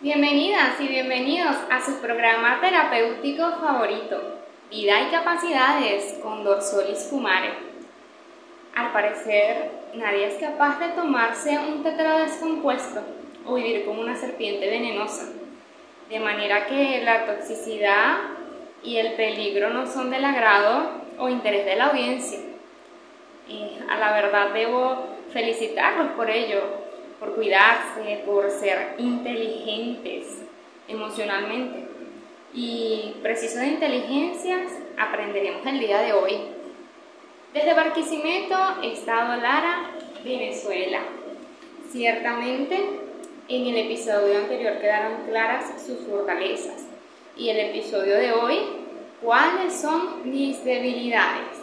Bienvenidas y bienvenidos a su programa terapéutico favorito, Vida y Capacidades con Dorsolis Kumare. Al parecer, nadie es capaz de tomarse un tetra descompuesto o vivir como una serpiente venenosa, de manera que la toxicidad y el peligro no son del agrado o interés de la audiencia. Y a la verdad debo felicitarlos por ello, por cuidarse, por ser inteligentes emocionalmente. Y preciso de inteligencias aprenderemos el día de hoy. Desde Barquisimeto, Estado Lara, Venezuela. Ciertamente, en el episodio anterior quedaron claras sus fortalezas. Y el episodio de hoy, ¿cuáles son mis debilidades?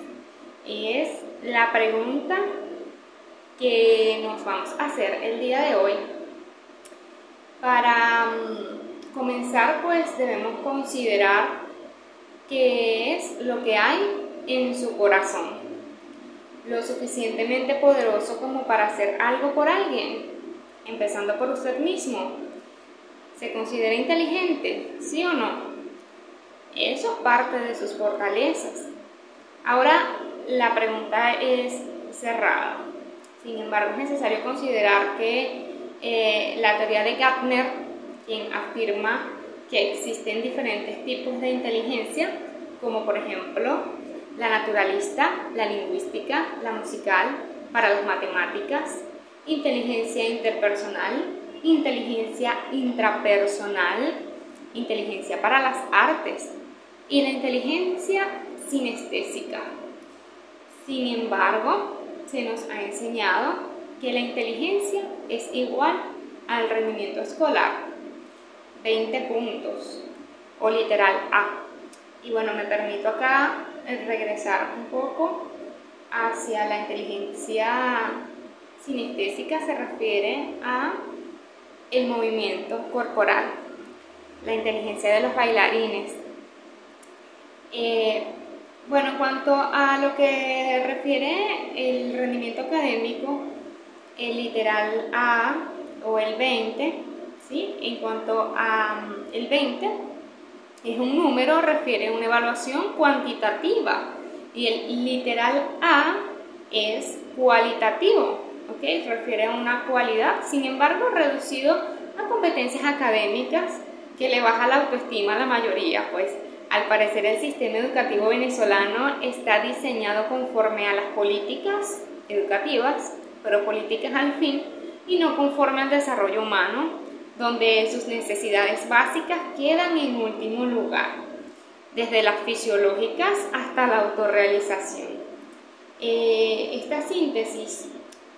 Es la pregunta que nos vamos a hacer el día de hoy. Para mm, comenzar, pues debemos considerar qué es lo que hay en su corazón. Lo suficientemente poderoso como para hacer algo por alguien, empezando por usted mismo. ¿Se considera inteligente? ¿Sí o no? Eso es parte de sus fortalezas. Ahora la pregunta es cerrada. Sin embargo, es necesario considerar que eh, la teoría de Gartner, quien afirma que existen diferentes tipos de inteligencia, como por ejemplo la naturalista, la lingüística, la musical, para las matemáticas, inteligencia interpersonal, inteligencia intrapersonal, inteligencia para las artes y la inteligencia sinestésica. Sin embargo, se nos ha enseñado que la inteligencia es igual al rendimiento escolar, 20 puntos, o literal A. Y bueno, me permito acá regresar un poco hacia la inteligencia sinestésica, se refiere a el movimiento corporal, la inteligencia de los bailarines. Eh, bueno, en cuanto a lo que refiere el rendimiento académico, el literal A o el 20, ¿sí? En cuanto a mm, el 20, es un número, refiere a una evaluación cuantitativa y el literal A es cualitativo, ¿ok? Refiere a una cualidad, sin embargo, reducido a competencias académicas que le baja la autoestima a la mayoría, pues al parecer el sistema educativo venezolano está diseñado conforme a las políticas educativas, pero políticas al fin, y no conforme al desarrollo humano, donde sus necesidades básicas quedan en último lugar, desde las fisiológicas hasta la autorrealización. Eh, esta síntesis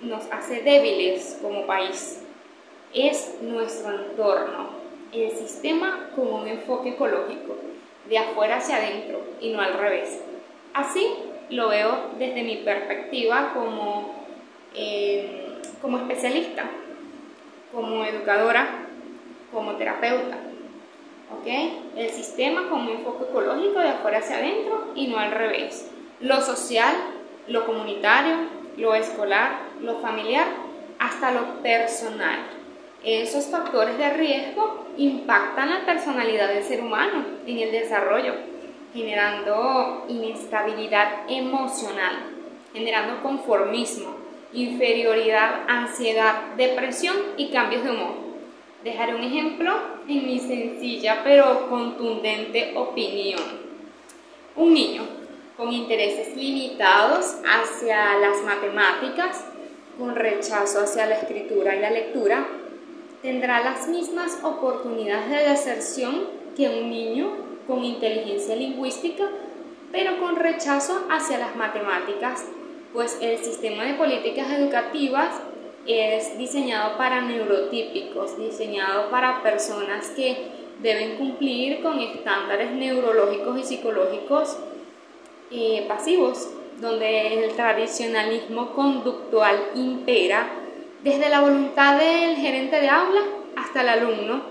nos hace débiles como país. Es nuestro entorno, el sistema con un enfoque ecológico de afuera hacia adentro y no al revés. Así lo veo desde mi perspectiva como, eh, como especialista, como educadora, como terapeuta. El sistema un enfoque ecológico de afuera hacia adentro y no al revés. Lo social, lo comunitario, lo escolar, lo familiar, hasta lo personal. Esos factores de riesgo impactan la personalidad del ser humano en el desarrollo, generando inestabilidad emocional, generando conformismo, inferioridad, ansiedad, depresión y cambios de humor. Dejaré un ejemplo en mi sencilla pero contundente opinión. Un niño con intereses limitados hacia las matemáticas, con rechazo hacia la escritura y la lectura, tendrá las mismas oportunidades de deserción que un niño con inteligencia lingüística, pero con rechazo hacia las matemáticas, pues el sistema de políticas educativas es diseñado para neurotípicos, diseñado para personas que deben cumplir con estándares neurológicos y psicológicos eh, pasivos, donde el tradicionalismo conductual impera desde la voluntad del gerente de aula hasta el alumno,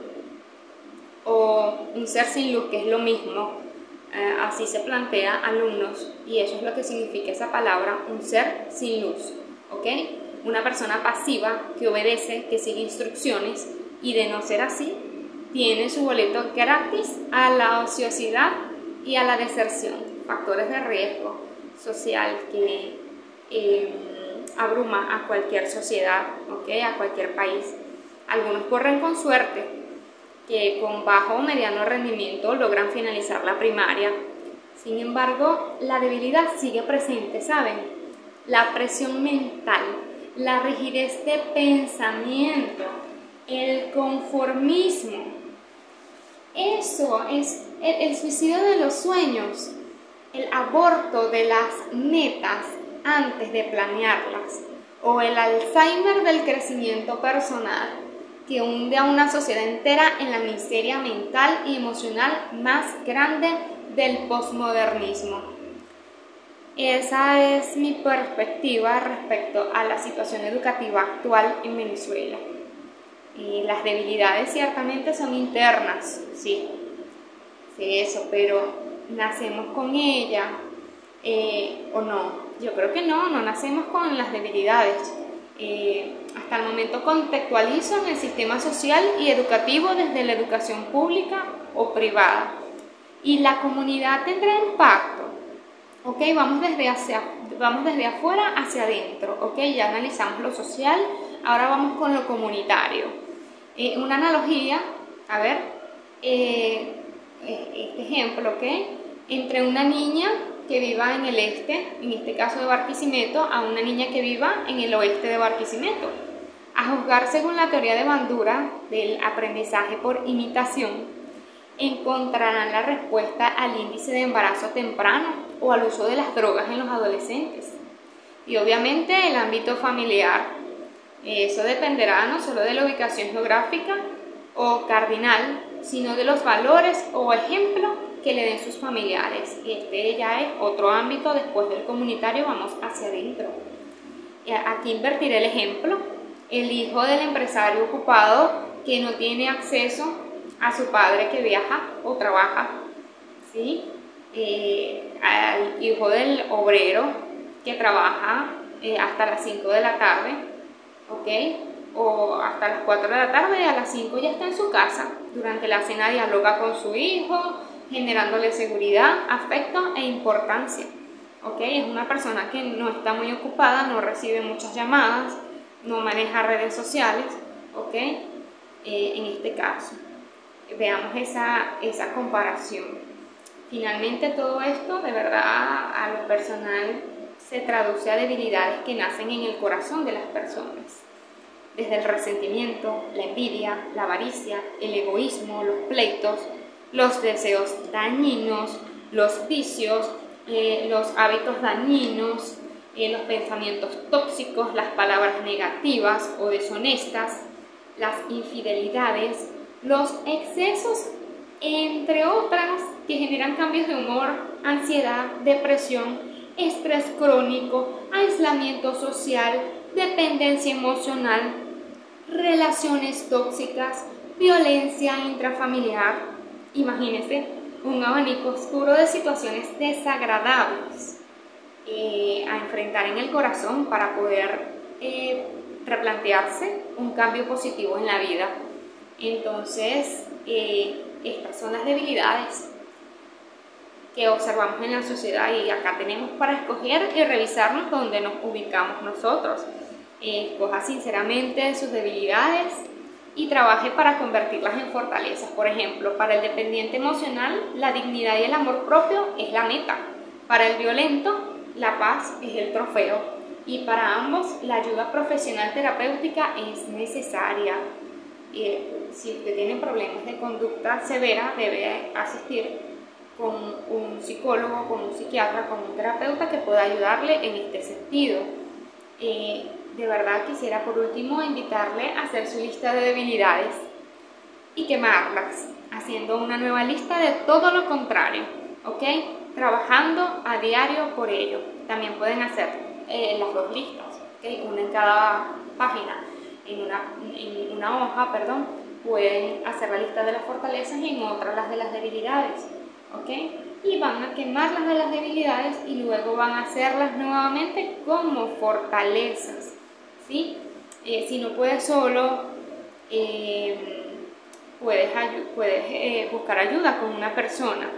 o un ser sin luz, que es lo mismo, eh, así se plantea alumnos, y eso es lo que significa esa palabra, un ser sin luz, ¿ok? Una persona pasiva que obedece, que sigue instrucciones, y de no ser así, tiene su boleto gratis a la ociosidad y a la deserción, factores de riesgo social que eh, abruma a cualquier sociedad, ¿okay? a cualquier país. Algunos corren con suerte, que con bajo o mediano rendimiento logran finalizar la primaria. Sin embargo, la debilidad sigue presente, ¿saben? La presión mental, la rigidez de pensamiento, el conformismo. Eso es el, el suicidio de los sueños, el aborto de las metas antes de planearlas o el Alzheimer del crecimiento personal que hunde a una sociedad entera en la miseria mental y emocional más grande del posmodernismo. Esa es mi perspectiva respecto a la situación educativa actual en Venezuela. Y las debilidades ciertamente son internas, sí, sí, eso, pero nacemos con ella eh, o no. Yo creo que no, no nacemos con las debilidades. Eh, hasta el momento contextualizo en el sistema social y educativo desde la educación pública o privada. Y la comunidad tendrá impacto. Ok, vamos desde, hacia, vamos desde afuera hacia adentro. Ok, ya analizamos lo social, ahora vamos con lo comunitario. Eh, una analogía, a ver, eh, este ejemplo, ok, entre una niña que viva en el este, en este caso de Barquisimeto, a una niña que viva en el oeste de Barquisimeto. A juzgar según la teoría de Bandura del aprendizaje por imitación, encontrarán la respuesta al índice de embarazo temprano o al uso de las drogas en los adolescentes. Y obviamente el ámbito familiar. Eso dependerá no solo de la ubicación geográfica o cardinal, sino de los valores o ejemplos que le den sus familiares. Este ya es otro ámbito, después del comunitario vamos hacia adentro. Aquí invertiré el ejemplo. El hijo del empresario ocupado que no tiene acceso a su padre que viaja o trabaja. ¿sí? Eh, al hijo del obrero que trabaja eh, hasta las 5 de la tarde. ¿ok? o hasta las 4 de la tarde, a las 5 ya está en su casa. Durante la cena dialoga con su hijo, generándole seguridad, afecto e importancia. ¿ok? Es una persona que no está muy ocupada, no recibe muchas llamadas, no maneja redes sociales, ¿ok? Eh, en este caso. Veamos esa, esa comparación. Finalmente todo esto, de verdad, a lo personal, se traduce a debilidades que nacen en el corazón de las personas. Desde el resentimiento, la envidia, la avaricia, el egoísmo, los pleitos, los deseos dañinos, los vicios, eh, los hábitos dañinos, eh, los pensamientos tóxicos, las palabras negativas o deshonestas, las infidelidades, los excesos, entre otras, que generan cambios de humor, ansiedad, depresión, estrés crónico, aislamiento social, dependencia emocional, relaciones tóxicas, violencia intrafamiliar, imagínense un abanico oscuro de situaciones desagradables eh, a enfrentar en el corazón para poder eh, replantearse un cambio positivo en la vida. Entonces, eh, estas son las debilidades que observamos en la sociedad y acá tenemos para escoger y revisarnos dónde nos ubicamos nosotros. escoja sinceramente sus debilidades, y trabaje para convertirlas en fortalezas. Por ejemplo, para el dependiente emocional, la dignidad y el amor propio es la meta. Para el violento, la paz es el trofeo. Y para ambos, la ayuda profesional terapéutica es necesaria. Eh, si usted tiene problemas de conducta severa, debe asistir con un psicólogo, con un psiquiatra, con un terapeuta que pueda ayudarle en este sentido. Eh, de verdad quisiera por último invitarle a hacer su lista de debilidades y quemarlas, haciendo una nueva lista de todo lo contrario, ¿ok? Trabajando a diario por ello. También pueden hacer eh, las dos listas, ¿ok? Una en cada página, en una, en una hoja, perdón, pueden hacer la lista de las fortalezas y en otra las de las debilidades, ¿ok? Y van a quemar las de las debilidades y luego van a hacerlas nuevamente como fortalezas. ¿Sí? Eh, si no puede solo, eh, puedes, puedes eh, buscar ayuda con una persona.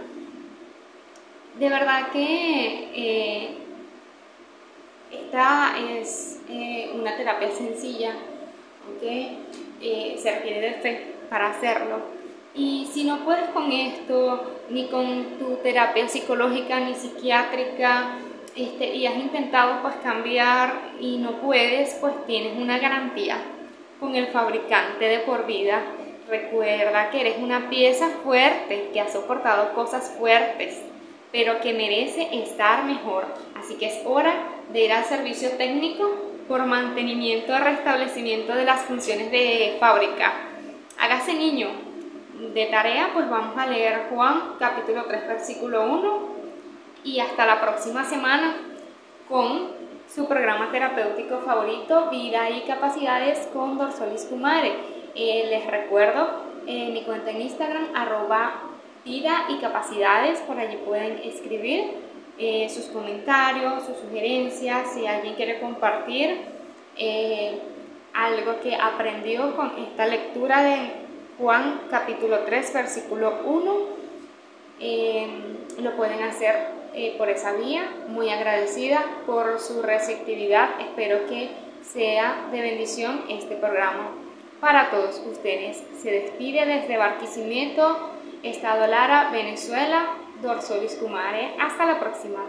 De verdad que esta es una terapia sencilla, aunque se requiere de fe para hacerlo. Y si no puedes con esto, ni con tu terapia psicológica, ni psiquiátrica, este, y has intentado pues cambiar y no puedes, pues tienes una garantía con el fabricante de por vida. Recuerda que eres una pieza fuerte, que ha soportado cosas fuertes, pero que merece estar mejor. Así que es hora de ir al servicio técnico por mantenimiento y restablecimiento de las funciones de fábrica. Hágase niño. De tarea, pues vamos a leer Juan capítulo 3 versículo 1 y hasta la próxima semana con su programa terapéutico favorito, Vida y Capacidades con Dorsolis Kumare. Eh, les recuerdo eh, mi cuenta en Instagram, arroba Vida y Capacidades, por allí pueden escribir eh, sus comentarios, sus sugerencias, si alguien quiere compartir algo que aprendió con esta lectura de Juan capítulo 3, versículo 1, lo pueden hacer eh, por esa vía, muy agradecida por su receptividad. Espero que sea de bendición este programa para todos ustedes. Se despide desde Barquisimeto, Estado Lara, Venezuela, Dorsolis Kumare. Hasta la próxima.